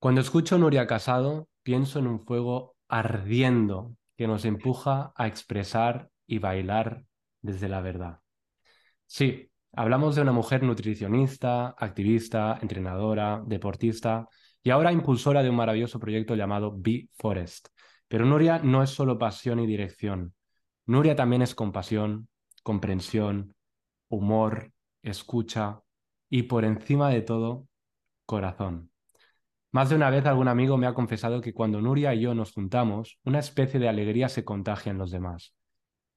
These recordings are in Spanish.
Cuando escucho Nuria Casado, pienso en un fuego ardiendo que nos empuja a expresar y bailar desde la verdad. Sí, hablamos de una mujer nutricionista, activista, entrenadora, deportista y ahora impulsora de un maravilloso proyecto llamado Be Forest. Pero Nuria no es solo pasión y dirección. Nuria también es compasión, comprensión, humor, escucha y por encima de todo, corazón. Más de una vez algún amigo me ha confesado que cuando Nuria y yo nos juntamos, una especie de alegría se contagia en los demás.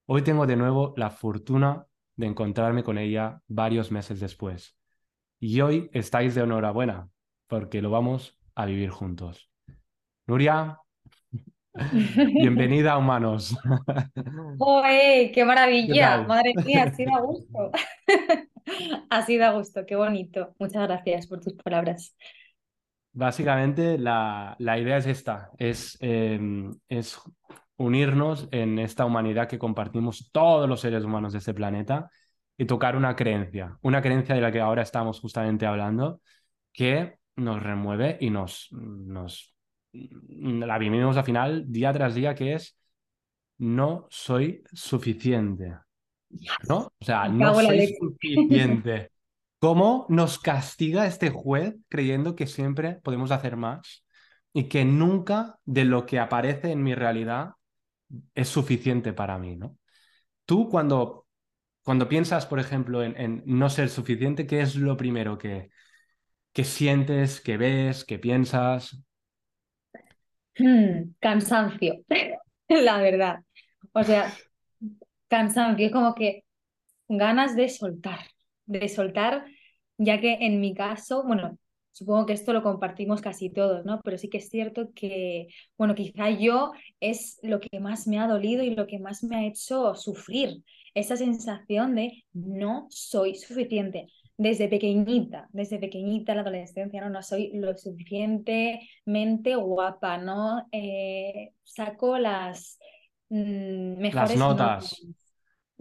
Hoy tengo de nuevo la fortuna de encontrarme con ella varios meses después. Y hoy estáis de enhorabuena, porque lo vamos a vivir juntos. Nuria, bienvenida a Humanos. ¡Oye, qué maravilla! Madre mía, ha sido a gusto. ha sido a gusto, qué bonito. Muchas gracias por tus palabras. Básicamente la, idea es esta, es, em, es unirnos en esta humanidad que compartimos todos los seres humanos de este planeta y tocar una creencia, una creencia de la que ahora estamos justamente hablando, que nos remueve y nos, nos la vivimos al final día tras día, que es no soy suficiente. ¿No? O sea, no soy suficiente. ¿Cómo nos castiga este juez creyendo que siempre podemos hacer más y que nunca de lo que aparece en mi realidad es suficiente para mí, ¿no? Tú cuando, cuando piensas, por ejemplo, en, no ser suficiente, ¿qué es lo primero que, que sientes, que ves, que piensas? Hmm, cansancio, la verdad. O sea, cansancio, es como que ganas de soltar de soltar, ya que en mi caso, bueno, supongo que esto lo compartimos casi todos, ¿no? Pero sí que es cierto que, bueno, quizá yo es lo que más me ha dolido y lo que más me ha hecho sufrir, esa sensación de no soy suficiente. Desde pequeñita, desde pequeñita, la adolescencia, no, no soy lo suficientemente guapa, ¿no? Eh, saco las mm, mejores notas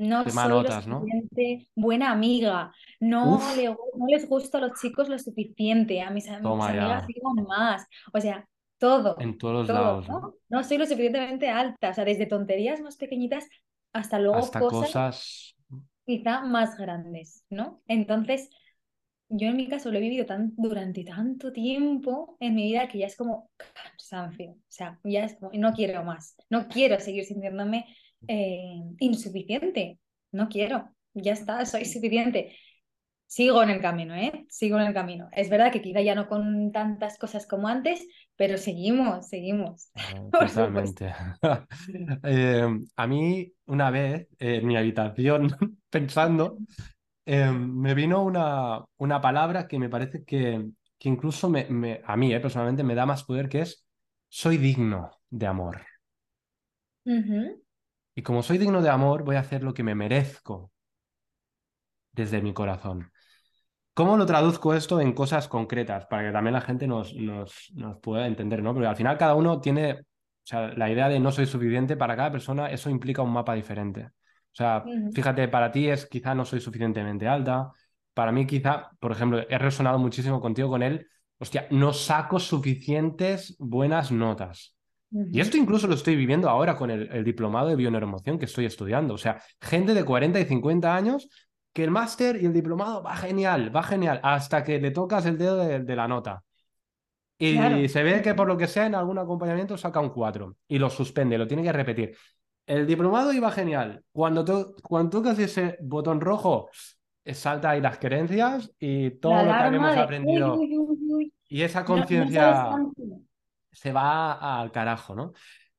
no soy lo suficiente buena amiga, no, no, les gusta a los chicos lo suficiente, a mis, amigas digo más, o sea, todo. En todos lados. ¿no? ¿no? soy lo suficientemente alta, o sea, desde tonterías más pequeñitas hasta luego cosas, quizá más grandes, ¿no? Entonces, yo en mi caso lo he vivido tan, durante tanto tiempo en mi vida que ya es como cansancio, o sea, ya es como, no quiero más, no quiero seguir sintiéndome eh, insuficiente. No quiero, ya está, soy suficiente. Sigo en el camino, ¿eh? Sigo en el camino. Es verdad que quizá ya no con tantas cosas como antes, pero seguimos, seguimos. Totalmente. Eh, a mí, una vez, en mi habitación, pensando, eh, me vino una, una palabra que me parece que, que incluso me, a mí, personalmente, me da más poder, que es soy digno de amor. Y como soy digno de amor, voy a hacer lo que me merezco desde mi corazón. ¿Cómo lo traduzco esto en cosas concretas? Para que también la gente nos, nos, nos pueda entender, ¿no? Porque al final cada uno tiene, o sea, la idea de no soy suficiente para cada persona, eso implica un mapa diferente. O sea, fíjate, para ti es quizá no soy suficientemente alta, para mí quizá, por ejemplo, he resonado muchísimo contigo con él, hostia, no saco suficientes buenas notas. Y esto incluso lo estoy viviendo ahora con el, diplomado de bioneuromoción que estoy estudiando. O sea, gente de 40 y 50 años que el máster y el diplomado va genial, va genial, hasta que le tocas el dedo de, la nota. Y se ve que por lo que sea en algún acompañamiento saca un 4 y lo suspende, lo tiene que repetir. El diplomado iba genial. Cuando, cuando tocas ese botón rojo, eh, salta ahí las creencias y todo lo que habíamos aprendido. y esa conciencia se va al carajo, ¿no?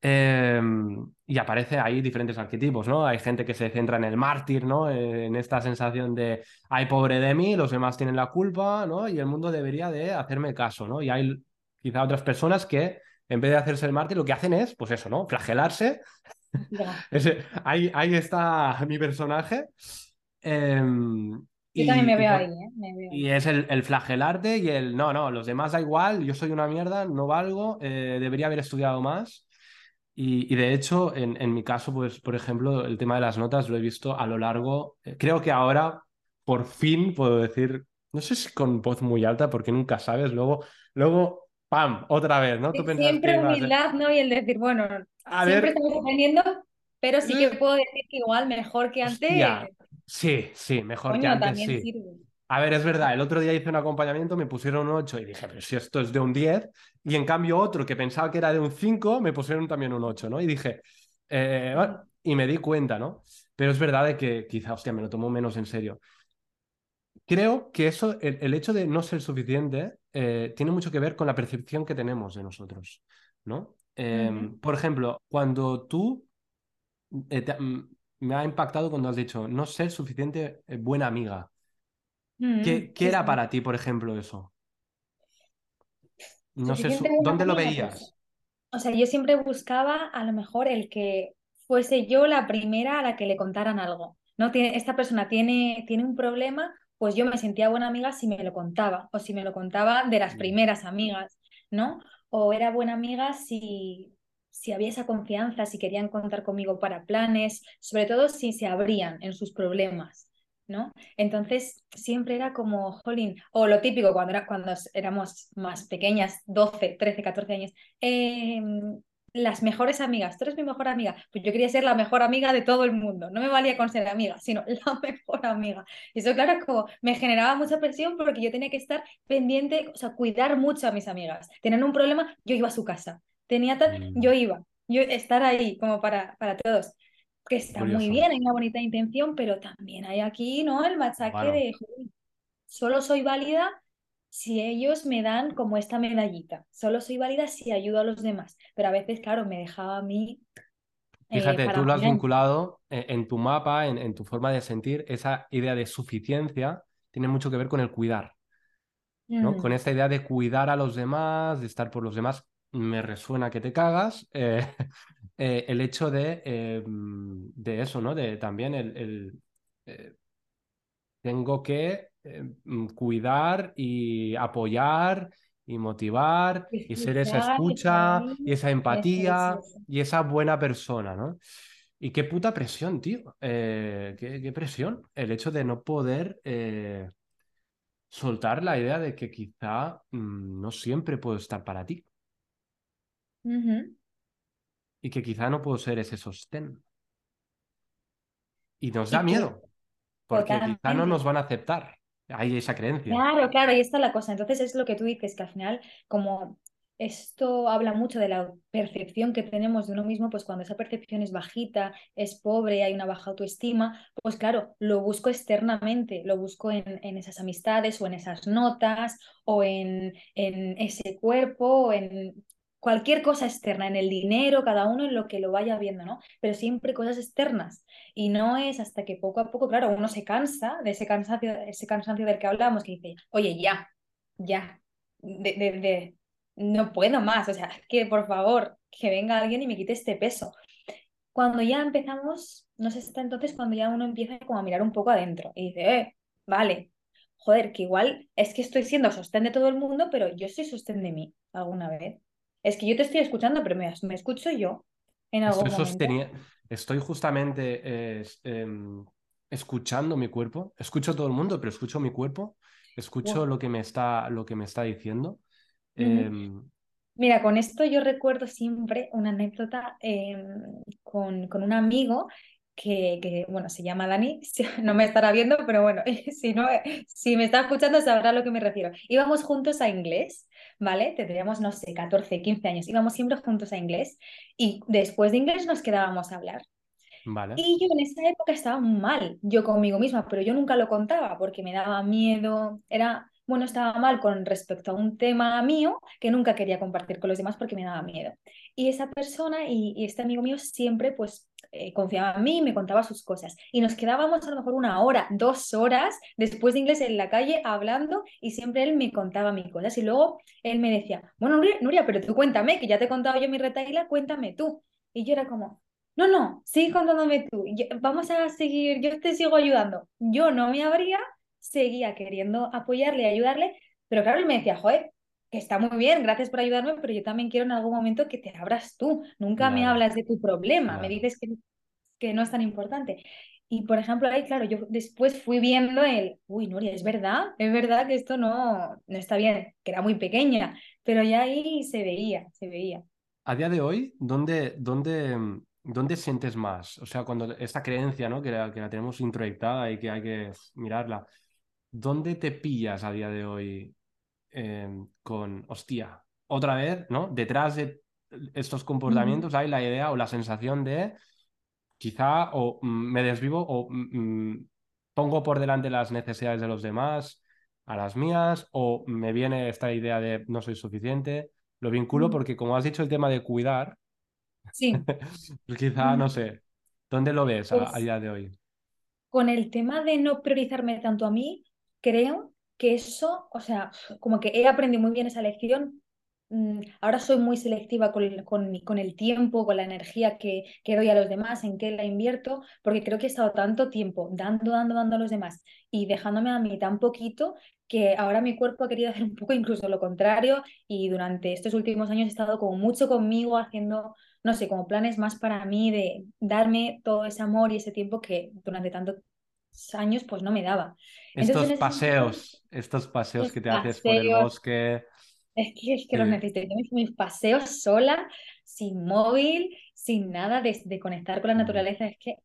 Em, y aparece ahí diferentes arquetipos, ¿no? Hay gente que se centra en el mártir, ¿no? En esta sensación de, ay, pobre de mí, los demás tienen la culpa, ¿no? Y el mundo debería de hacerme caso, ¿no? Y hay quizá otras personas que, en vez de hacerse el mártir, lo que hacen es, pues eso, ¿no? Flagelarse. ahí, ahí está mi personaje. Y, también me veo ahí, ¿eh? Y es el, el, flagelarte y el no, no, los demás da igual, yo soy una mierda, no valgo, eh, debería haber estudiado más. Y, y de hecho, en, en, mi caso, pues, por ejemplo, el tema de las notas lo he visto a lo largo. Eh, creo que ahora, por fin, puedo decir, no sé si con voz muy alta, porque nunca sabes, luego, luego ¡pam! Otra vez, ¿no? Tú Siempre humildad, ¿no? Y el decir, bueno, A siempre ver, estamos aprendiendo, pero sí que puedo decir que igual mejor que antes, hostia, sí, sí, mejor que coño, antes, también sí. sirve. A ver, es verdad, el otro día hice un acompañamiento, me pusieron un 8 y dije, pero si esto es de un 10, y en cambio otro que pensaba que era de un 5, me pusieron también un 8, ¿no? Y dije, eh, bueno, y me di cuenta, ¿no? Pero es verdad de que quizá, hostia, me lo tomo menos en serio. Creo que eso, el, el hecho de no ser suficiente, eh, tiene mucho que ver con la percepción que tenemos de nosotros, ¿no? Eh, Ujú. por ejemplo, cuando tú, eh, te- mm, me ha impactado cuando has dicho no ser suficiente eh, buena amiga. Mm, ¿Qué, qué sí, era para ti, por ejemplo, eso? No sé, ¿dónde lo veías? O sea, yo siempre buscaba a lo mejor el que fuese yo la primera a la que le contaran algo. ¿No? Tiene, esta persona tiene, tiene un problema, pues yo me sentía buena amiga si me lo contaba, o si me lo contaba de las Mm, primeras amigas, ¿no? O era buena amiga si, si había esa confianza, si querían contar conmigo para planes, sobre todo si se abrían en sus problemas, ¿no? Entonces siempre era como, jolín, o lo típico cuando, era, cuando éramos más pequeñas, 12 13 14 años eh, las mejores amigas, tú eres mi mejor amiga, pues yo quería ser la mejor amiga de todo el mundo, no me valía con ser amiga, sino la mejor amiga. Y eso, claro, como me generaba mucha presión porque yo tenía que estar pendiente, o sea, cuidar mucho a mis amigas. Tenían un problema, yo iba a su casa. Tenía tal, yo mm, iba, yo estar ahí como para, para todos. Que está muy bien, hay una bonita intención, pero también hay aquí, ¿no? El machaque Bueno, de, "Joder, solo soy válida si ellos me dan como esta medallita. Solo soy válida si ayudo a los demás. Pero a veces, claro, me dejaba a mí eh, fíjate, tú lo has vinculado en, en tu mapa, en, en tu forma de sentir, esa idea de suficiencia tiene mucho que ver con el cuidar, ¿no? Con Mm, esta idea de cuidar a los demás, de estar por los demás, me resuena que te cagas. eh, eh, el hecho de, eh, de eso, ¿no? De también el, el, tengo que mm, cuidar y apoyar y motivar y ser esa escucha y esa empatía y esa buena persona, ¿no? Y qué puta presión, tío. Eh, qué, qué presión. El hecho de no poder eh, soltar la idea de que quizá mm, no siempre puedo estar para ti Ujú. y que quizá no puedo ser ese sostén. Y nos da Y que miedo, porque quizá no nos van a aceptar. Hay esa creencia. Claro, claro, ahí está la cosa. Entonces es lo que tú dices, que al final, como esto habla mucho de la percepción que tenemos de uno mismo, pues cuando esa percepción es bajita, es pobre, hay una baja autoestima, pues claro, lo busco externamente, lo busco en, en esas amistades o en esas notas o en, en ese cuerpo o en cualquier cosa externa, en el dinero, cada uno en lo que lo vaya viendo, ¿no? Pero siempre cosas externas. Y no es hasta que poco a poco, claro, uno se cansa de ese cansancio, ese cansancio del que hablamos, que dice, oye, ya, ya, de, de, de- no puedo más, o sea, que por favor, que venga alguien y me quite este peso. Cuando ya empezamos, no sé hasta entonces cuando ya uno empieza como a mirar un poco adentro y dice, eh, vale, joder, que igual es que estoy siendo sostén de todo el mundo, pero yo soy sostén de mí alguna vez. Es que yo te estoy escuchando, pero me, me escucho yo en Estoy algún momento. estoy justamente eh, em, escuchando mi cuerpo. Escucho a todo el mundo, pero escucho mi cuerpo. Escucho lo que me está, lo que me está diciendo. Em, Mira, con esto yo recuerdo siempre una anécdota eh, con, con un amigo que, que, bueno, se llama Dani, no me estará viendo, pero bueno, si no, si me está escuchando sabrá a lo que me refiero. Íbamos juntos a inglés, ¿vale? Tendríamos, no sé, 14 15 años, íbamos siempre juntos a inglés y después de inglés nos quedábamos a hablar. vale. Y yo en esa época estaba mal, yo conmigo misma, pero yo nunca lo contaba porque me daba miedo, era, bueno, estaba mal con respecto a un tema mío que nunca quería compartir con los demás porque me daba miedo. Y esa persona y, y este amigo mío siempre pues eh, confiaba en mí y me contaba sus cosas. Y nos quedábamos a lo mejor una hora, dos horas después de inglés en la calle hablando y siempre él me contaba mis cosas. Y luego él me decía, bueno, Nuria, pero tú cuéntame, que ya te he contado yo mi retaila, cuéntame tú. Y yo era como... No, no, sigue contándome tú. Vamos a seguir, yo te sigo ayudando. Yo no me abría, seguía queriendo apoyarle y ayudarle, pero claro, él me decía, joder, que está muy bien, gracias por ayudarme, pero yo también quiero en algún momento que te abras tú. Nunca me hablas de tu problema, me dices que, que no es tan importante. Y por ejemplo, ahí, claro, yo después fui viendo el, uy, Nuria, es verdad, es verdad que esto no, no está bien, que era muy pequeña, pero ya ahí se veía, se veía. A día de hoy, ¿dónde, dónde, dónde sientes más? O sea, cuando esta creencia, ¿no? Que la, que la tenemos introyectada y que hay que mirarla, ¿dónde te pillas a día de hoy em, con, hostia, otra vez, ¿no? Detrás de estos comportamientos hay la idea o la sensación de quizá o mm, me desvivo o mm, pongo por delante las necesidades de los demás a las mías o me viene esta idea de no soy suficiente. Lo vinculo porque como has dicho el tema de cuidar, Sí. pues quizá, no sé, ¿dónde lo ves a, a Pues día de hoy? con el tema de no priorizarme tanto a mí, creo que eso, o sea, como que he aprendido muy bien esa lección. Mm, Ahora soy muy selectiva con, con, con el tiempo, con la energía que, que doy a los demás, en qué la invierto, porque creo que he estado tanto tiempo dando, dando, dando a los demás y dejándome a mí tan poquito que ahora mi cuerpo ha querido hacer un poco incluso lo contrario y durante estos últimos años he estado como mucho conmigo haciendo, no sé, como planes más para mí de darme todo ese amor y ese tiempo que durante tantos años pues no me daba. Entonces Estos paseos, estos paseos los que te haces por el paseos, bosque. es que, es que los Sí. necesito. Yo mis, paseos sola, sin móvil, sin nada de, de conectar con la naturaleza, es que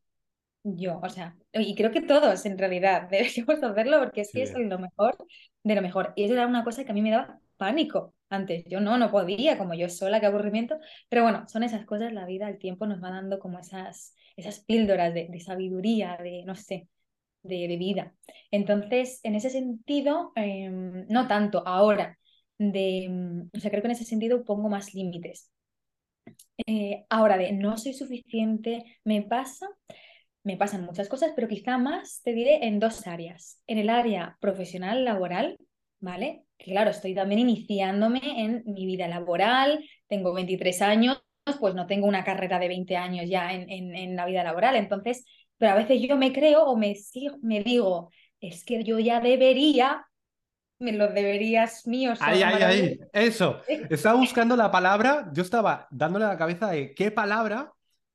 yo, o sea, y creo que todos en realidad deberíamos hacerlo porque es que es lo mejor de lo mejor. Y eso era una cosa que a mí me daba pánico antes. Yo no, no podía, como yo sola, qué aburrimiento. Pero bueno, son esas cosas, la vida, el tiempo nos va dando como esas, esas píldoras de, de sabiduría, de, no sé, de, vida. Entonces, en ese sentido, eh, no tanto ahora, de, mm, o sea, creo que en ese sentido pongo más límites. Eh, ahora, de no soy suficiente, me pasa me pasan muchas cosas, pero quizá más te diré en dos áreas. En el área profesional, laboral, ¿vale? Claro, estoy también iniciándome en mi vida laboral, tengo 23 años, pues no tengo una carrera de 20 años ya en, en la vida laboral, entonces, pero a veces yo me creo o me, digo, es que yo ya debería, me los deberías míos Ahí, ahí, ahí. Eso. Estaba buscando la palabra. Yo estaba dándole a la cabeza de qué palabra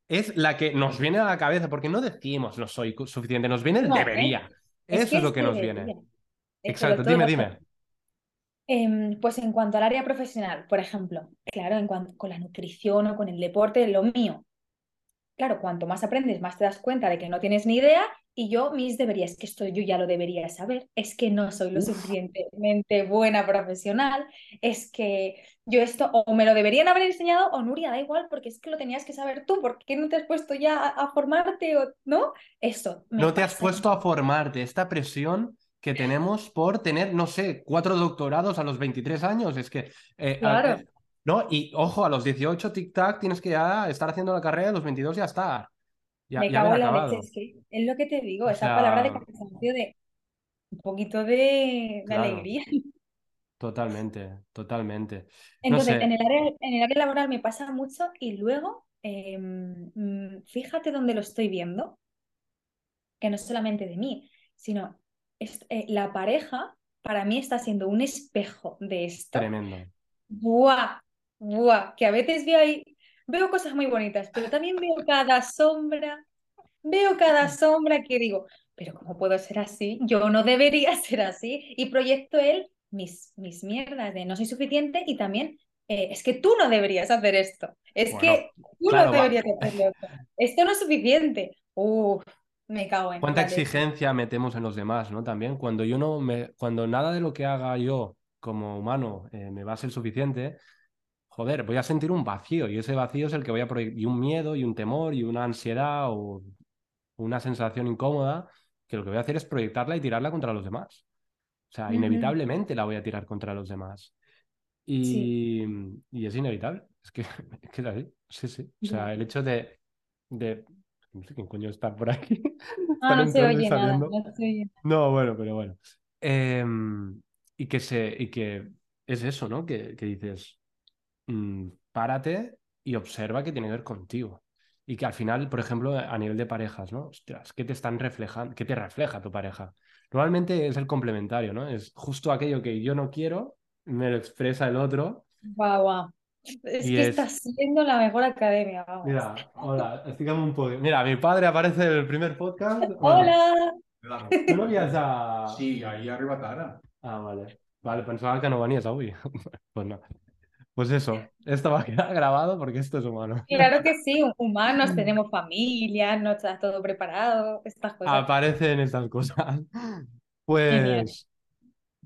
es la que nos viene a la cabeza, porque no decimos no soy suficiente, nos viene el No, ¿eh? debería. Es Eso es lo que nos viene. Eh, Exacto, dime, lo dime. Em, pues en cuanto al área profesional, por ejemplo, claro, en cuanto con la nutrición o con el deporte, lo mío, claro, cuanto más aprendes, más te das cuenta de que no tienes ni idea y yo mis deberías, que esto yo ya lo debería saber, es que no soy lo Uf, suficientemente buena profesional, es que yo esto o me lo deberían haber enseñado o Nuria, da igual, porque es que lo tenías que saber tú, ¿por qué no te has puesto ya a, a formarte o no? Eso no te has puesto a formarte. Esta presión que tenemos por tener, no sé, cuatro doctorados a los 23 años. Es que, eh, Claro. ¿No? Y ojo, a los 18 tic-tac tienes que ya estar haciendo la carrera, a los 22 ya está. Ya, Me ya cago en la leche, es que es lo que te digo, O esa palabra de cansancio de un poquito de, alegría. totalmente, totalmente. No Entonces, en el área, en el área laboral me pasa mucho y luego, eh, mm, fíjate dónde lo estoy viendo, que no es solamente de mí, sino es- eh, la pareja para mí está siendo un espejo de esto. tremendo. ¡Buah! ¡Buah! Que a veces veo ahí, veo cosas muy bonitas, pero también veo cada sombra Veo cada sombra que digo, pero ¿cómo puedo ser así? Yo no debería ser así. Y proyecto él mis, mis mierdas de no soy suficiente y también eh, es que tú no deberías hacer esto. Es Bueno, que tú no va. deberías hacerlo esto. Esto no es suficiente. Uf, me cago en ¿Cuánta exigencia metemos en los demás, ¿no? También cuando yo no me, cuando nada de lo que haga yo como humano eh, me va a ser suficiente, joder, voy a sentir un vacío y ese vacío es el que voy a proyectar, y un miedo y un temor y una ansiedad o una sensación incómoda que lo que voy a hacer es proyectarla y tirarla contra los demás. O sea, inevitablemente la voy a tirar contra los demás. Sí, Y, y es inevitable. Es que, es que es así. Sí, sí. O sea, el hecho de, de... No sé quién coño está por aquí. Ah, no se oye nada, saliendo. no se oye. No, bueno, pero bueno. Em, y que se, y que es eso, ¿no? Que, que dices, mm, párate y observa que tiene que ver contigo. Y que al final, por ejemplo, a nivel de parejas, ¿no? Ostras, ¿qué te están reflejando? ¿Qué te refleja tu pareja? Normalmente es el complementario, ¿no? Es justo aquello que yo no quiero, me lo expresa el otro Guau, guau. Es y que es, estás siendo la mejor academia, vamos. mira, hola, explícame un poco. Mira, mi padre aparece en el primer podcast. Hola. Tú no vienes a... Sí, ahí arriba Tara. Ah, vale. Vale, pensava que no venies avui. pues no. Pues eso, esto va a quedar grabado porque esto es humano. Claro que sí, humanos, tenemos familia, no está todo preparado, estas cosas. Aparecen estas cosas. Pues,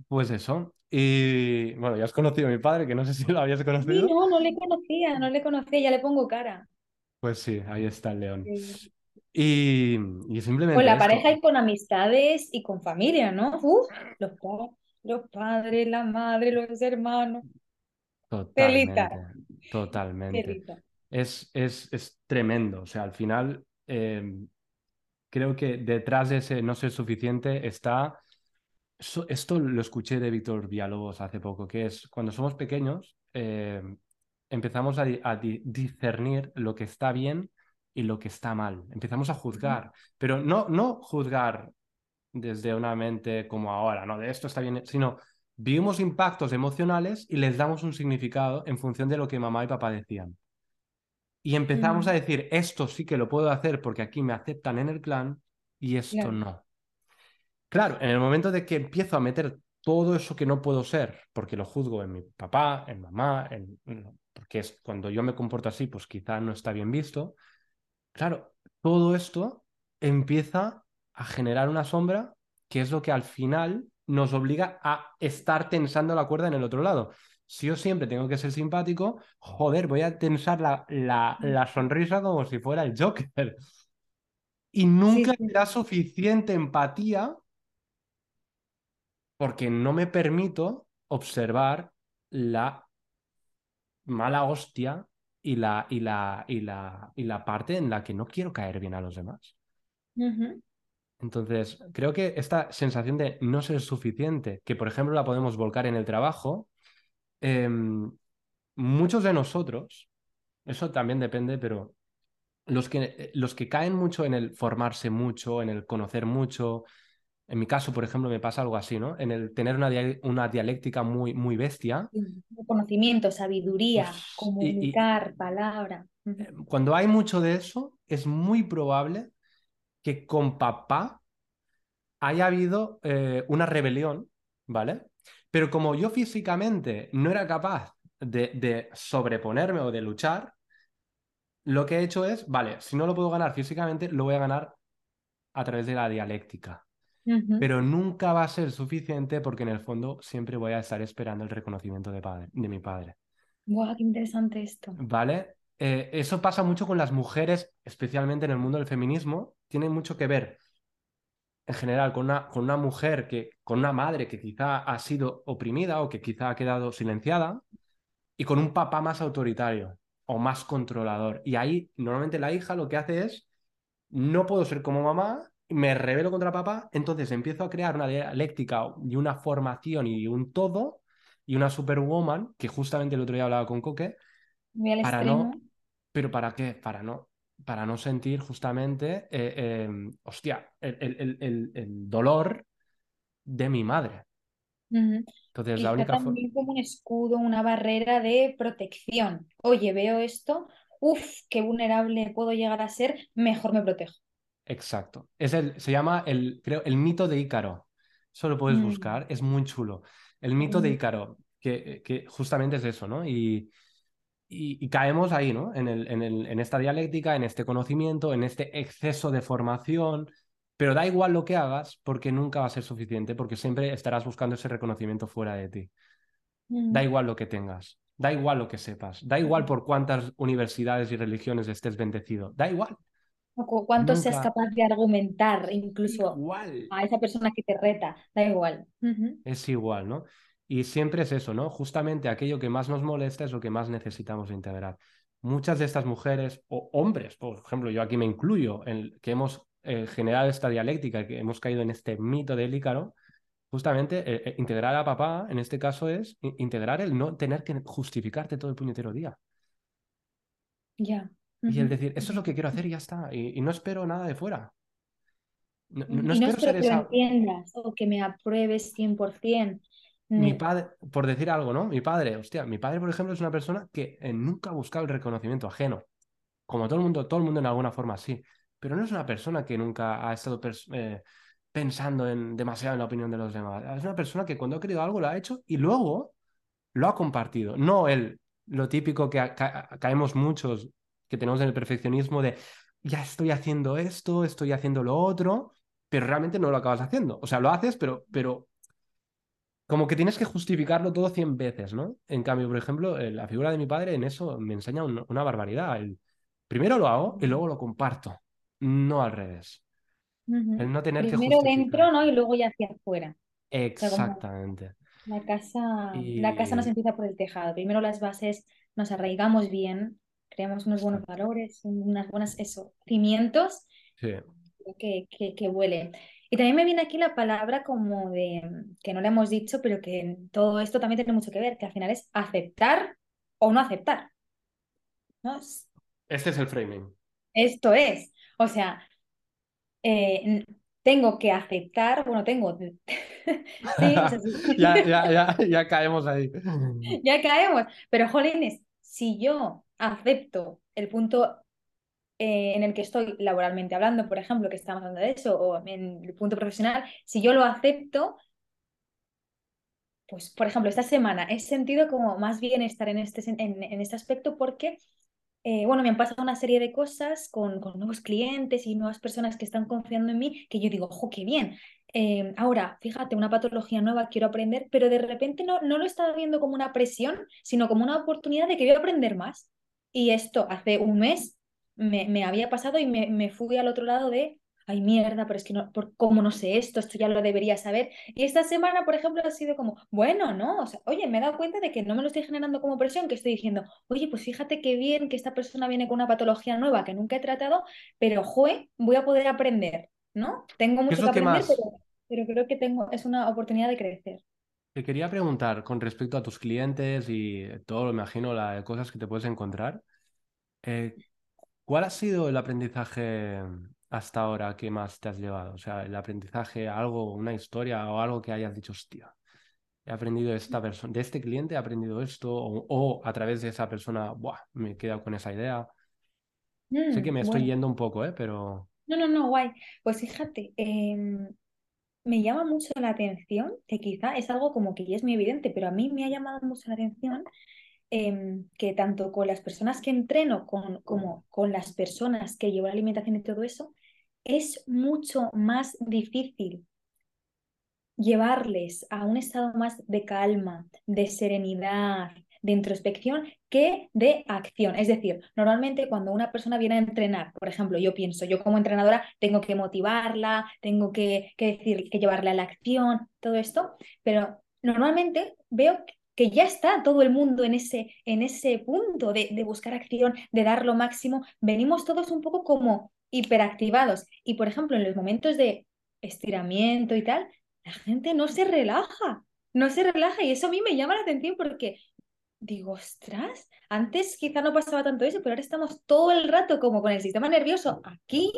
pues eso. Y bueno, ya has conocido a mi padre, que no sé si lo habías Sí, conocido. no, no le conocía, no le conocía, ya le pongo cara. Pues sí, ahí está el león. Sí. Y, y simplemente Con la esto. pareja y con amistades y con familia, ¿no? Uf, los, los padres, la madre, los hermanos. Totalmente, totalmente. Es, es, es tremendo. O sea, al final eh, creo que detrás de ese no ser suficiente está... so- esto lo escuché de Víctor Villalobos hace poco, que es cuando somos pequeños eh, empezamos a, di- a di- discernir lo que está bien y lo que está mal. Empezamos a juzgar, pero no, no juzgar desde una mente como ahora, ¿no? De esto está bien, sino vivimos impactos emocionales y les damos un significado en función de lo que mamá y papá decían. Y empezamos Mm, a decir, esto sí que lo puedo hacer porque aquí me aceptan en el clan y esto claro. no. Claro, en el momento de que empiezo a meter todo eso que no puedo ser, porque lo juzgo en mi papá, en mamá, en... porque es cuando yo me comporto así, pues quizá no está bien visto. Claro, todo esto empieza a generar una sombra que es lo que al final nos obliga a estar tensando la cuerda en el otro lado. Si yo siempre tengo que ser simpático, joder, voy a tensar la, la, la sonrisa como si fuera el Joker. Y nunca sí. será suficiente empatía porque no me permito observar la mala hostia y la, y la, y la, y la parte en la que no quiero caer bien a los demás. Entonces, creo que esta sensación de no ser suficiente, que por ejemplo la podemos volcar en el trabajo, eh, muchos de nosotros, eso también depende, pero los que, los que caen mucho en el formarse mucho, en el conocer mucho, en mi caso, por ejemplo, me pasa algo así, ¿no? En el tener una, dia- una dialéctica muy, muy bestia, Conocimiento, sabiduría, pues, y- y, comunicar, palabra. Eh, cuando hay mucho de eso, es muy probable que con papá haya habido eh, una rebelión, ¿vale? Pero como yo físicamente no era capaz de, de sobreponerme o de luchar, lo que he hecho es, vale, si no lo puedo ganar físicamente, lo voy a ganar a través de la dialéctica. Pero nunca va a ser suficiente porque en el fondo siempre voy a estar esperando el reconocimiento de, padre, de mi padre. Guau, qué interesante esto. ¿Vale? Eh, eso pasa mucho con las mujeres, especialmente en el mundo del feminismo. Tiene mucho que ver, en general, con una, con una mujer, que, con una madre que quizá ha sido oprimida o que quizá ha quedado silenciada, y con un papá más autoritario o más controlador. Y ahí, normalmente la hija lo que hace es, no puedo ser como mamá, me rebelo contra papá, entonces empiezo a crear una dialéctica y una formación y un todo, y una superwoman, que justamente el otro día hablaba con Coque, Muy al para extremo. no, pero ¿para qué? Para no, para no sentir justamente, eh, eh, hostia, el, el- el- el- dolor de mi madre. Entonces, la única forma... también como un escudo, una barrera de protección. Oye, veo esto, uff, qué vulnerable puedo llegar a ser, mejor me protejo. Exacto. Es el, se llama el, creo, el mito de Ícaro. Eso lo puedes Mm, buscar, es muy chulo. El mito de Ícaro, que, que justamente es eso, ¿no? Y, y, y caemos ahí, ¿no? En, el, en, el, en esta dialéctica, en este conocimiento, en este exceso de formación, pero da igual lo que hagas porque nunca va a ser suficiente, porque siempre estarás buscando ese reconocimiento fuera de ti. mm. Da igual lo que tengas, da igual lo que sepas, da igual por cuántas universidades y religiones estés bendecido, da igual, O cu- cuánto seas capaz de argumentar incluso igual. a esa persona que te reta, da igual. Es igual, ¿no? Y siempre es eso, ¿no? Justamente aquello que más nos molesta es lo que más necesitamos integrar. Muchas de estas mujeres o hombres, por ejemplo, yo aquí me incluyo, en que hemos eh, generado esta dialéctica, que hemos caído en este mito del Ícaro, justamente eh, eh, integrar a papá, en este caso, es integrar el no tener que justificarte todo el puñetero día. Ya. Y el decir, esto es lo que quiero hacer y ya está. Y, y no espero nada de fuera. No, no- no espero que lo esa, entiendas o que me apruebes 100%. Mi Ne- padre, por decir algo, ¿no? Mi padre, hostia, mi padre, por ejemplo, es una persona que eh, nunca ha buscado el reconocimiento ajeno. Como todo el mundo, todo el mundo en alguna forma sí. Pero no es una persona que nunca ha estado eh, pensando en demasiado en la opinión de los demás. Es una persona que cuando ha querido algo lo ha hecho y luego lo ha compartido. No él lo típico que caemos muchos, que tenemos en el perfeccionismo de, ya estoy haciendo esto, estoy haciendo lo otro, pero realmente no lo acabas haciendo. O sea, lo haces, pero, pero como que tienes que justificarlo todo 100 veces, ¿no? En cambio, por ejemplo, eh, la figura de mi padre en eso me enseña una barbaridad. El, primero lo hago y luego lo comparto, no al revés. El no tener Primero dentro, ¿no? Y luego ya hacia afuera. Exactamente. la casa, la casa nos empieza por el tejado. Primero las bases nos arraigamos bien, creamos unos buenos valores, unas buenas eso, cimientos sí. que, que, que huelen. Y también me viene aquí la palabra como de, que no le hemos dicho, pero que todo esto también tiene mucho que ver, que al final es aceptar o no aceptar. ¿no? Este es el framing. Esto es. O sea, eh, tengo que aceptar, bueno, tengo... sí, ya, ya, ya, ya caemos ahí. ya caemos. Pero, jolines, si yo acepto el punto eh, en el que estoy laboralmente hablando, por ejemplo, que estamos hablando de eso, o en el punto profesional, si yo lo acepto, pues, por ejemplo, esta semana he sentido como más bienestar en este, en, este aspecto porque, eh, bueno, me han pasado una serie de cosas con, con, nuevos clientes y nuevas personas que están confiando en mí, que yo digo, ojo, qué bien. Eh, ahora, fíjate, una patología nueva, quiero aprender, pero de repente no, no lo estaba viendo como una presión, sino como una oportunidad de que voy a aprender más. Y esto hace un mes me, había pasado y me, fui al otro lado de, ay mierda, pero es que no, por, cómo no sé esto, esto ya lo debería saber. Y esta semana, por ejemplo, ha sido como, bueno, ¿no? O sea, oye, me he dado cuenta de que no me lo estoy generando como presión, que estoy diciendo, oye, pues fíjate qué bien que esta persona viene con una patología nueva que nunca he tratado, pero, joe, voy a poder aprender, ¿no? Tengo mucho que aprender, pero, creo que tengo, es una oportunidad de crecer. Te quería preguntar con respecto a tus clientes y todo, lo imagino, las cosas que te puedes encontrar. Eh, ¿Cuál ha sido el aprendizaje hasta ahora que más te has llevado? O sea, el aprendizaje, algo, una historia o algo que hayas dicho, hostia, he aprendido de esta persona, de este cliente he aprendido esto, o, a través de esa persona, Buah, me he quedado con esa idea. sé que me mm, estoy yendo un poco, ¿eh? Pero. No, no, no, guay. Pues fíjate, em, me llama mucho la atención, que quizá es algo como que ya es muy evidente, pero a mí me ha llamado mucho la atención Em, que tanto con las personas que entreno con, como con las personas que llevo la alimentación y todo eso, es mucho más difícil llevarles a un estado más de calma, de serenidad, de introspección que de acción. Es decir, normalmente cuando una persona viene a entrenar, por ejemplo, yo pienso, yo como entrenadora tengo que motivarla, tengo que, que decir, que llevarla a la acción, todo esto, pero normalmente veo que ya está todo el mundo en ese, en ese punto de, buscar acción, de dar lo máximo, venimos todos un poco como hiperactivados. Y por ejemplo, en los momentos de estiramiento y tal, la gente no se relaja, no se relaja. Y eso a mí me llama la atención porque digo, ostras, antes quizá no pasaba tanto eso, pero ahora estamos todo el rato como con el sistema nervioso aquí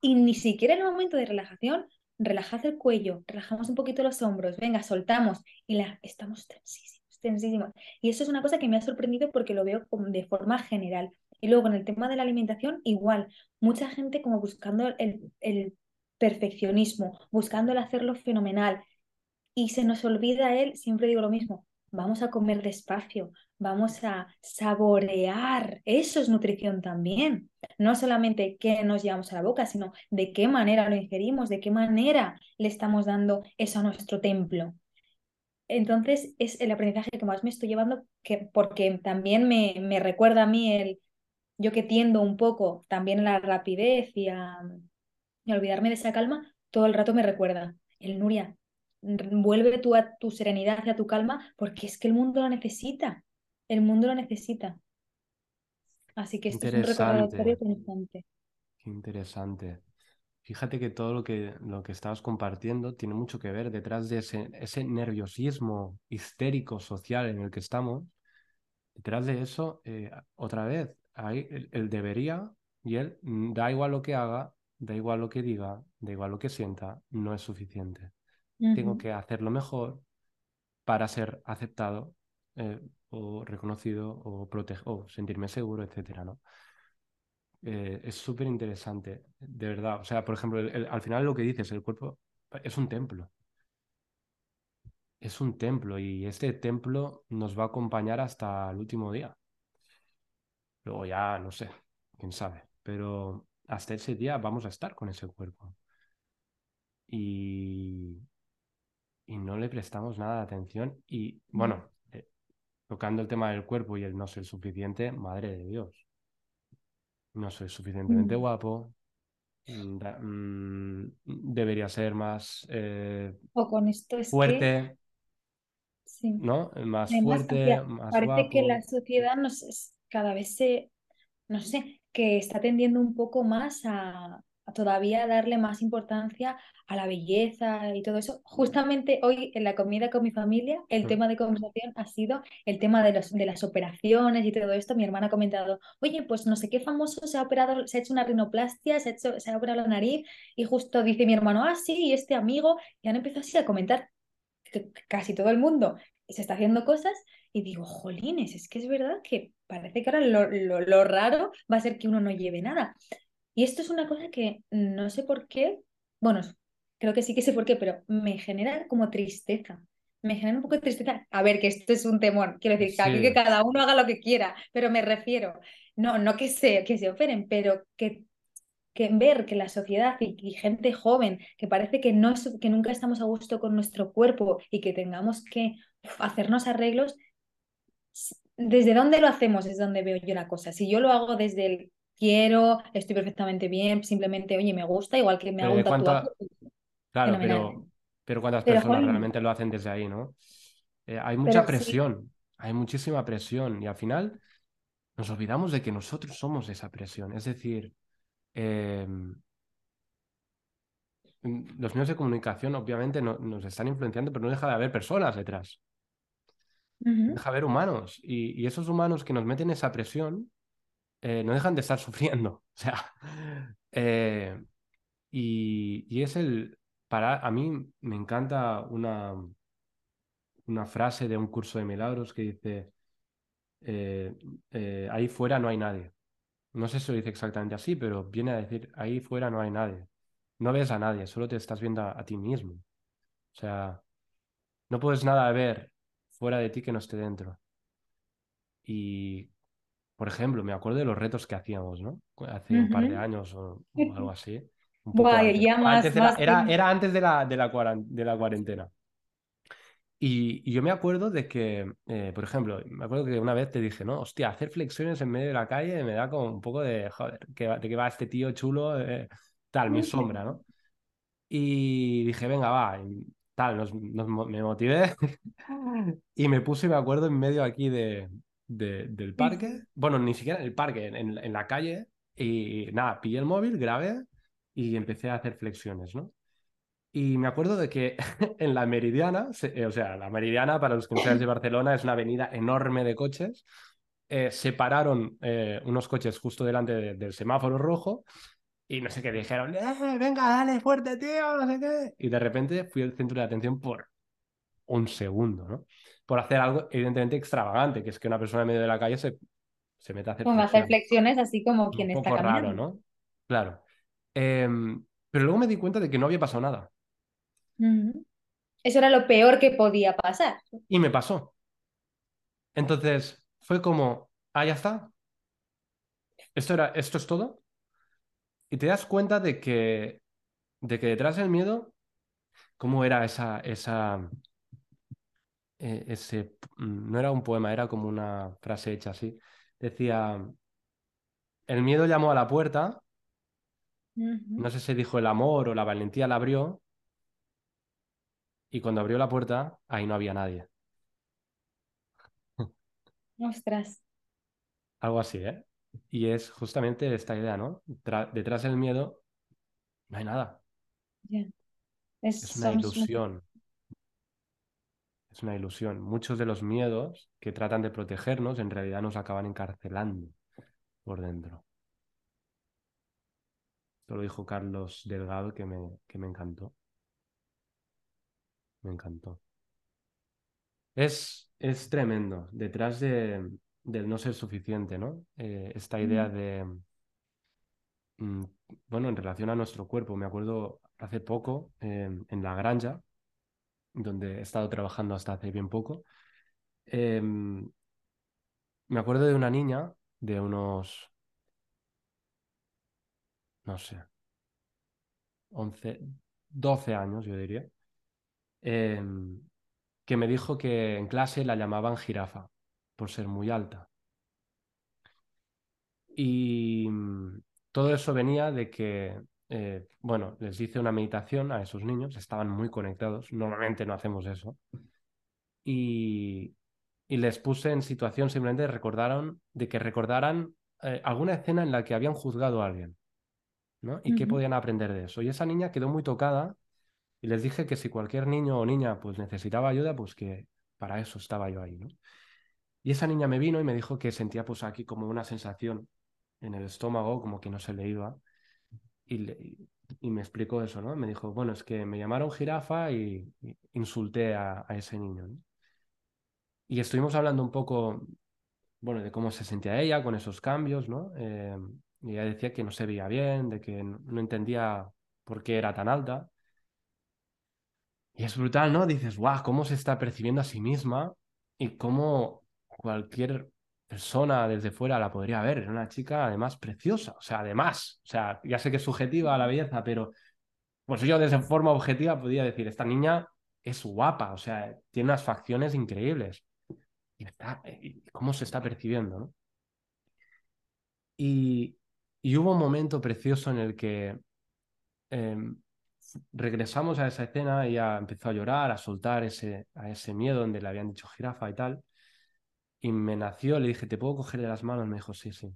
y ni siquiera en el momento de relajación relajad el cuello, relajamos un poquito los hombros, venga, soltamos y la estamos tensísimos y eso es una cosa que me ha sorprendido porque lo veo de forma general. Y luego en el tema de la alimentación, igual, mucha gente como buscando el, el perfeccionismo, buscando el hacerlo fenomenal. Y se nos olvida él, siempre digo lo mismo, vamos a comer despacio, vamos a saborear. Eso es nutrición también. No solamente qué nos llevamos a la boca, sino de qué manera lo ingerimos, de qué manera le estamos dando eso a nuestro templo. Entonces es el aprendizaje que más me estoy llevando que, porque también me, me recuerda a mí el, yo que tiendo un poco también a la rapidez y a, olvidarme de esa calma, todo el rato me recuerda, el Nuria, vuelve tu, a tu serenidad y a tu calma porque es que el mundo lo necesita, el mundo lo necesita. Así que esto es un recordatorio constante. Qué interesante. Fíjate que todo lo que, lo que estabas compartiendo tiene mucho que ver detrás de ese, ese nerviosismo histérico social en el que estamos. Detrás de eso, eh, otra vez, hay el, debería y él mm, da igual lo que haga, da igual lo que diga, da igual lo que sienta, no es suficiente. Tengo que hacerlo mejor para ser aceptado eh, o reconocido o, o sentirme seguro, etcétera, ¿no? Eh, es súper interesante, de verdad. O sea, por ejemplo, al final lo que dices, el cuerpo es un templo. Es un templo y este templo nos va a acompañar hasta el último día. Luego ya, no sé, quién sabe. Pero hasta ese día vamos a estar con ese cuerpo. Y, y no le prestamos nada de atención. Y bueno, eh, tocando el tema del cuerpo y el no ser suficiente, madre de Dios. No soy suficientemente Mm. guapo. mm, da- mm, debería ser más eh, O con esto es que, fuerte, sí. ¿no? Más Además, fuerte, hacia- más parece que la sociedad nos, cada vez se, no sé, que está tendiendo un poco más a todavía darle más importancia a la belleza y todo eso. Justamente hoy en la comida con mi familia, el Mm. tema de conversación ha sido el tema de, los, de las operaciones y todo esto. Mi hermana ha comentado, oye, pues no sé qué famoso se ha operado, se ha hecho una rinoplastia, se ha, hecho, se ha operado la nariz y justo dice mi hermano, ah, sí, y este amigo, y han empezado así a comentar que casi todo el mundo se está haciendo cosas y digo, jolines, es que es verdad que parece que ahora lo, lo, lo raro va a ser que uno no lleve nada. Y esto es una cosa que no sé por qué, bueno, creo que sí que sé por qué, pero me genera como tristeza. Me genera un poco de tristeza. A ver, que esto es un temor. Quiero decir, que que cada uno haga lo que quiera, pero me refiero, no, no que se, que se operen, pero que que ver que la sociedad y, y gente joven que parece que, no es- que nunca estamos a gusto con nuestro cuerpo y que tengamos que uf, hacernos arreglos, ¿desde dónde lo hacemos? Es donde veo yo la cosa. Si yo lo hago desde el quiero, estoy perfectamente bien, simplemente, oye, me gusta, igual que me pero hago ha- Claro, fenomenal. pero, pero ¿cuántas Pero, personas realmente lo hacen desde ahí, no? Eh, hay mucha sí. presión, hay muchísima presión y al final nos olvidamos de que nosotros somos esa presión. Es decir, eh, mm, los medios de comunicación obviamente no- nos están influenciando, pero no deja de haber personas detrás, deja de haber humanos y, y esos humanos que nos meten esa presión eh, no dejan de estar sufriendo. O sea, eh, y, y es el, para, a mí me encanta una, una frase de un curso de milagros que dice, eh, ahí fuera no hay nadie. No sé si lo dice exactamente así, pero viene a decir, ahí fuera no hay nadie. No ves a nadie, solo te estás viendo a, a ti mismo. O sea, no puedes nada ver fuera de ti que no esté dentro. Y, por ejemplo, me acuerdo de los retos que hacíamos, ¿no? Hace un par de años o, o algo así. Un poco Buah, antes. ya O más, Antes de la, más era, que... era antes de la, de la, cuaran- de la cuarentena. Y, y yo me acuerdo de que, eh, por ejemplo, me acuerdo que una vez te dije, no, hostia, hacer flexiones en medio de la calle me da como un poco de, joder, que de qué va este tío chulo, eh, tal, mi sombra, ¿no? Y dije, venga, va, y tal, nos- me motivé y me puse, me acuerdo, en medio aquí de, de- del parque, bueno, ni siquiera en el parque, en, en la calle, y nada, pillé el móvil, grabé y empecé a hacer flexiones, ¿no? Y me acuerdo de que en la Meridiana, se- eh, o sea, la Meridiana, para los que no sean de Barcelona, es una avenida enorme de coches. eh, se pararon eh, unos coches justo delante de- del semáforo rojo y no sé qué dijeron, "Eh, venga, dale fuerte, tío, no sé qué. Y de repente fui el centro de atención por un segundo, ¿no? Por hacer algo evidentemente extravagante, que es que una persona en medio de la calle se, se mete a hacer hacer flexiones. así como Un quien está poco raro, caminando. ¿no? Claro. Em, pero luego me di cuenta de que no había pasado nada. Eso era lo peor que podía pasar. Y me pasó. Entonces fue como, ah, ya está. Esto era, esto es todo. Y te das cuenta de que, de que detrás del miedo, ¿cómo era esa, esa, eh, ese, mm, no era un poema, era como una frase hecha así. Decía, el miedo llamó a la puerta, no sé si dijo el amor o la valentía la abrió, y cuando abrió la puerta, ahí no había nadie. Ostras. Algo así, ¿eh? Y es justamente esta idea, ¿no? Tra- detrás del miedo no hay nada. Es, Es una ilusión. Es una ilusión. Muchos de los miedos que tratan de protegernos en realidad nos acaban encarcelando por dentro. Esto lo dijo Carlos Delgado que me, que me encantó. Me encantó. Es, es tremendo. Detrás de, del no ser suficiente, ¿no? Eh, esta idea de, mm, bueno, en relación a nuestro cuerpo. Me acuerdo hace poco eh, en La Granja, donde he estado trabajando hasta hace bien poco. em, me acuerdo de una niña de unos, no sé, 11, 12 años, yo diría, em, que me dijo que en clase la llamaban jirafa por ser muy alta. Y mm, todo eso venía de que, eh, bueno, les hice una meditación a esos niños, estaban muy conectados, normalmente no hacemos eso, y, y les puse en situación simplemente recordaron, de que recordaran eh, alguna escena en la que habían juzgado a alguien, ¿no? Y qué podían aprender de eso. Y esa niña quedó muy tocada y les dije que si cualquier niño o niña pues necesitaba ayuda, pues que para eso estaba yo ahí, ¿no? Y esa niña me vino y me dijo que sentía pues aquí como una sensación en el estómago, como que no se le iba. Y, me explicó eso, ¿no? Me dijo, bueno, es que me llamaron jirafa y, insulté a, ese niño. Y estuvimos hablando un poco, bueno, de cómo se sentía ella con esos cambios, ¿no? Eh, y ella decía que no se veía bien, de que no entendía por qué era tan alta. Y es brutal, ¿no? Dices, guau, cómo se está percibiendo a sí misma y cómo cualquier persona desde fuera la podría ver. Era una chica además preciosa, o sea, además, o sea, ya sé que es subjetiva la belleza, pero pues yo desde forma objetiva podría decir, esta niña es guapa, o sea, tiene unas facciones increíbles. Y, está, y cómo se está percibiendo, ¿no? Y, y hubo un momento precioso en el que em, regresamos a esa escena, ella empezó a llorar, a soltar ese, a ese miedo donde le habían dicho jirafa y tal. Y me nació, le dije, ¿te puedo coger de las manos? Me dijo, sí, sí.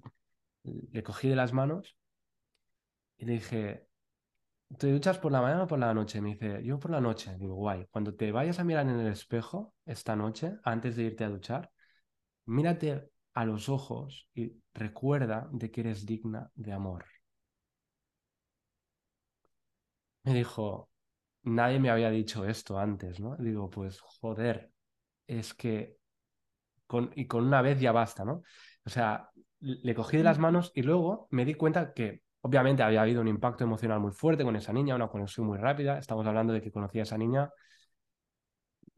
Le cogí de las manos y le dije, ¿te duchas por la mañana o por la noche? Me dice, yo por la noche. Digo, guay, cuando te vayas a mirar en el espejo esta noche, antes de irte a duchar, mírate a los ojos y recuerda de que eres digna de amor. Me dijo, nadie me había dicho esto antes, ¿no? Digo, pues joder, es que con, y con una vez ya basta, ¿no? O sea, le cogí de las manos y luego me di cuenta que obviamente había habido un impacto emocional muy fuerte con esa niña, una conexión muy rápida. Estamos hablando de que conocí a esa niña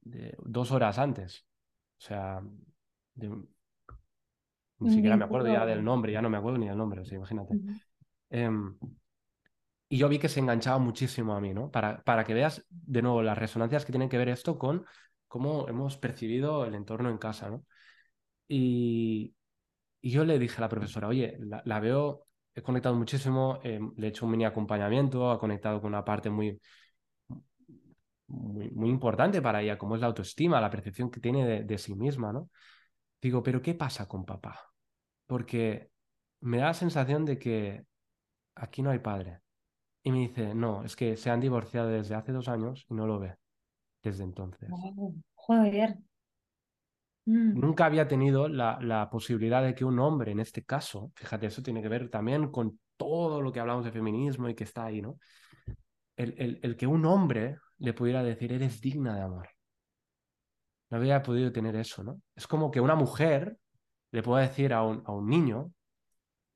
de dos horas antes. O sea, de- ni siquiera me acuerdo ya del nombre, ya no me acuerdo ni del nombre, o sea, imagínate. Em, y yo vi que se enganchaba muchísimo a mí, ¿no? Para, para que veas de nuevo las resonancias que tienen que ver esto con cómo hemos percibido el entorno en casa, ¿no? Y, yo le dije a la profesora, oye, la, veo, he conectado muchísimo, eh, le he hecho un mini acompañamiento, ha conectado con una parte muy, muy, importante para ella, como es la autoestima, la percepción que tiene de, de sí misma, ¿no? Digo, pero ¿qué pasa con papá? Porque me da la sensación de que aquí no hay padre. Y me dice, no, es que se han divorciado desde hace dos años y no lo ve desde entonces. Joder. Mm, Nunca había tenido la, la posibilidad de que un hombre, en este caso, fíjate, eso tiene que ver también con todo lo que hablamos de feminismo y que está ahí, ¿no? El, el, el que un hombre le pudiera decir, eres digna de amor. No había podido tener eso, ¿no? Es como que una mujer le pueda decir a un, a un niño,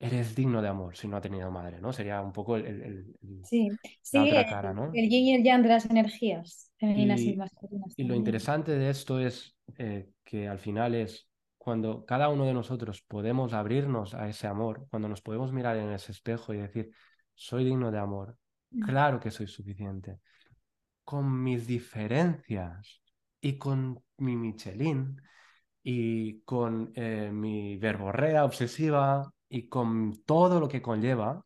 eres digno de amor, si no ha tenido madre, ¿no? Sería un poco el- el- el- el- Sí, la otra cara, ¿no? el yin y el yang de las energías femeninas y Y, masculinas y lo interesante de esto es eh, que al final es cuando cada uno de nosotros podemos abrirnos a ese amor, cuando nos podemos mirar en ese espejo y decir, soy digno de amor, Mm, claro que soy suficiente, con mis diferencias y con mi Michelin y con eh, mi verborrea obsesiva y con todo lo que conlleva,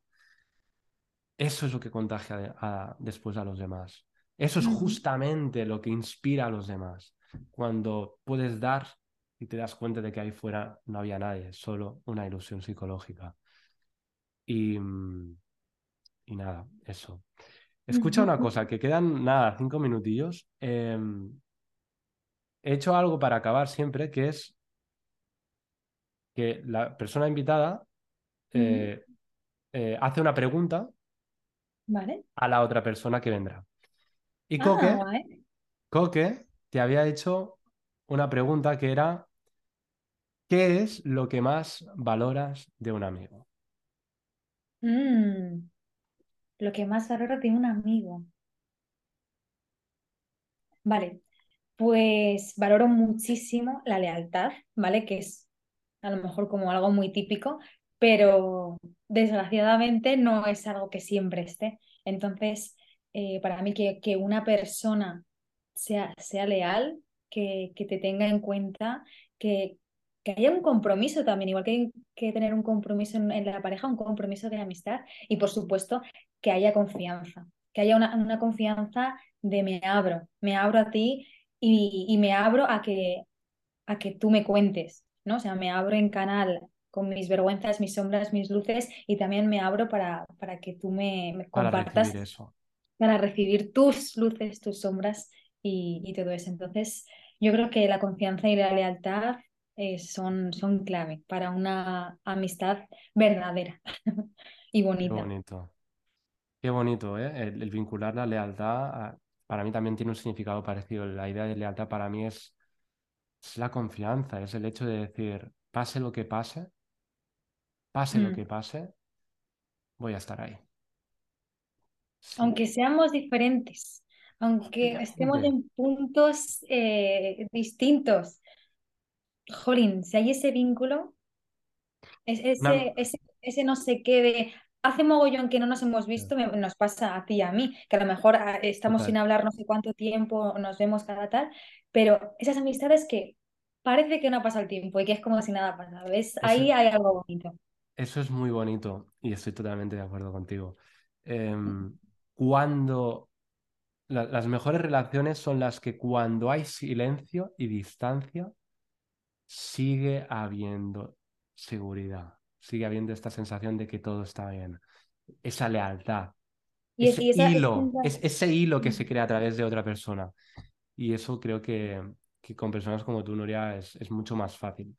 eso es lo que contagia a- después a los demás. Eso es justamente lo que inspira a los demás. Cuando puedes dar y te das cuenta de que ahí fuera no había nadie, solo una ilusión psicológica. Y, y nada, eso. Escucha una cosa, que quedan nada, cinco minutillos. Eh, he hecho algo para acabar siempre, que es que la persona invitada. Eh, eh, hace una pregunta Vale. a la otra persona que vendrá. Y Ah, Coque guay. Coque te había hecho una pregunta que era, ¿qué es lo que más valoras de un amigo? Mm, lo que más valoro de un amigo. Vale, pues valoro muchísimo la lealtad, ¿vale? Que es a lo mejor como algo muy típico, pero desgraciadamente no es algo que siempre esté. Entonces, eh, para mí que, que una persona sea, sea leal, que, que te tenga en cuenta, que, que haya un compromiso también, igual que que tener un compromiso en, la pareja, un compromiso de amistad y por supuesto que haya confianza, que haya una, una confianza de me abro, me abro a ti y, y, me abro a que, a que tú me cuentes, ¿no? O sea, me abro en canal con mis vergüenzas, mis sombras, mis luces y también me abro para, para que tú me, me compartas. Para recibir eso. Para recibir tus luces, tus sombras y, y todo eso. Entonces, yo creo que la confianza y la lealtad eh, son, son clave para una amistad verdadera y bonita. Qué bonito. Qué bonito, ¿eh? El, vincular la lealtad, para mí también tiene un significado parecido. La idea de lealtad para mí es, es la confianza, es el hecho de decir, pase lo que pase, pase lo mm. que pase, voy a estar ahí. Aunque seamos diferentes, aunque estemos en puntos eh, distintos, jolín, si hay ese vínculo, ese, no. ese, ese no sé qué de hace mogollón que no nos hemos visto, nos pasa a ti y a mí, que a lo mejor ah, estamos sin hablar no sé cuánto tiempo, nos vemos cada tal, pero esas amistades que parece que no pasa el tiempo y que es como si nada pasa, ¿ves? Ahí hay algo bonito. Eso es muy bonito y estoy totalmente de acuerdo contigo. Em, cuando las mejores relaciones son las que cuando hay silencio y distancia, sigue habiendo seguridad, sigue habiendo esta sensación de que todo está bien, esa lealtad, ese, hilo, es, ese hilo que se crea a través de otra persona. Y eso creo que, que con personas como tú, Nuria, es, es, mucho más fácil,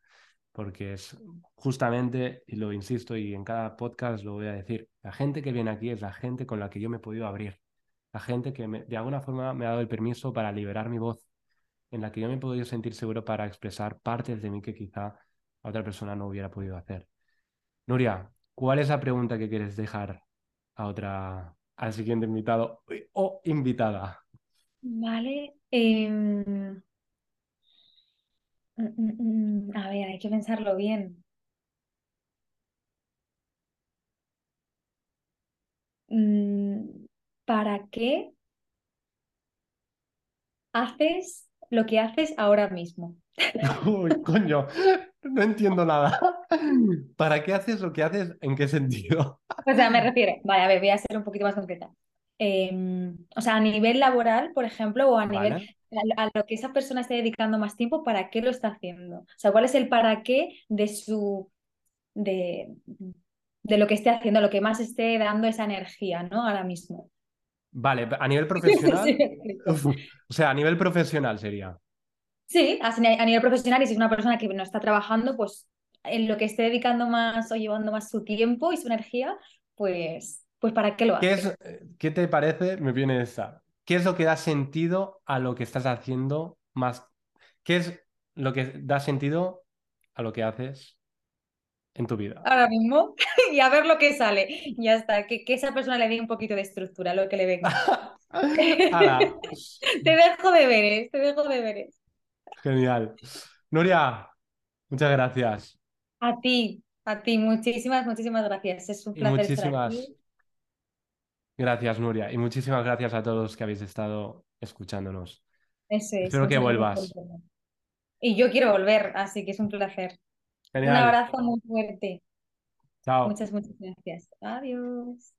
porque es justamente, y lo insisto y en cada podcast lo voy a decir, la gente que viene aquí es la gente con la que yo me he podido abrir, la gente que de alguna forma me ha dado el permiso para liberar mi voz, en la que yo me he podido sentir seguro para expresar partes de mí que quizá otra persona no hubiera podido hacer. Nuria, ¿cuál es la pregunta que quieres dejar a otra, al siguiente invitado o invitada? Vale. Em, mm, mm, mm, a ver, hay que pensarlo bien. ¿Para qué haces lo que haces ahora mismo. Uy, coño, no entiendo nada. ¿Para qué haces lo que haces? ¿En qué sentido? O sea, me refiero, vale, a ver, voy a ser un poquito más concreta. Em, o sea, a nivel laboral, por ejemplo, o a nivel a, lo que esa persona esté dedicando más tiempo, ¿para qué lo está haciendo? O sea, ¿cuál es el para qué de su de, de lo que esté haciendo, lo que más esté dando esa energía, ¿no? Ahora mismo. Vale, a nivel profesional. o sea, a nivel profesional sería. Sí, a, nivel profesional, y si es una persona que no está trabajando, pues en lo que esté dedicando más o llevando más su tiempo y su energía, pues, pues ¿para qué lo hace? ¿Qué, es, ¿Qué te parece? Me viene esa. ¿Qué es lo que da sentido a lo que estás haciendo más? ¿Qué es lo que da sentido a lo que haces en tu vida? Ahora mismo y a ver lo que sale. Ya está, que, que esa persona le dé un poquito de estructura, lo que le venga. te dejo de veres, te dejo de veres. Genial. Nuria, muchas gracias. A ti, a ti, muchísimas, muchísimas gracias. Es un placer. muchísimas gracias, Nuria. Y muchísimas gracias a todos que habéis estado escuchándonos. Espero que vuelvas. Y yo quiero volver, así que es un placer. Un abrazo muy fuerte. Chao. Muchas, muchas gracias. Adiós.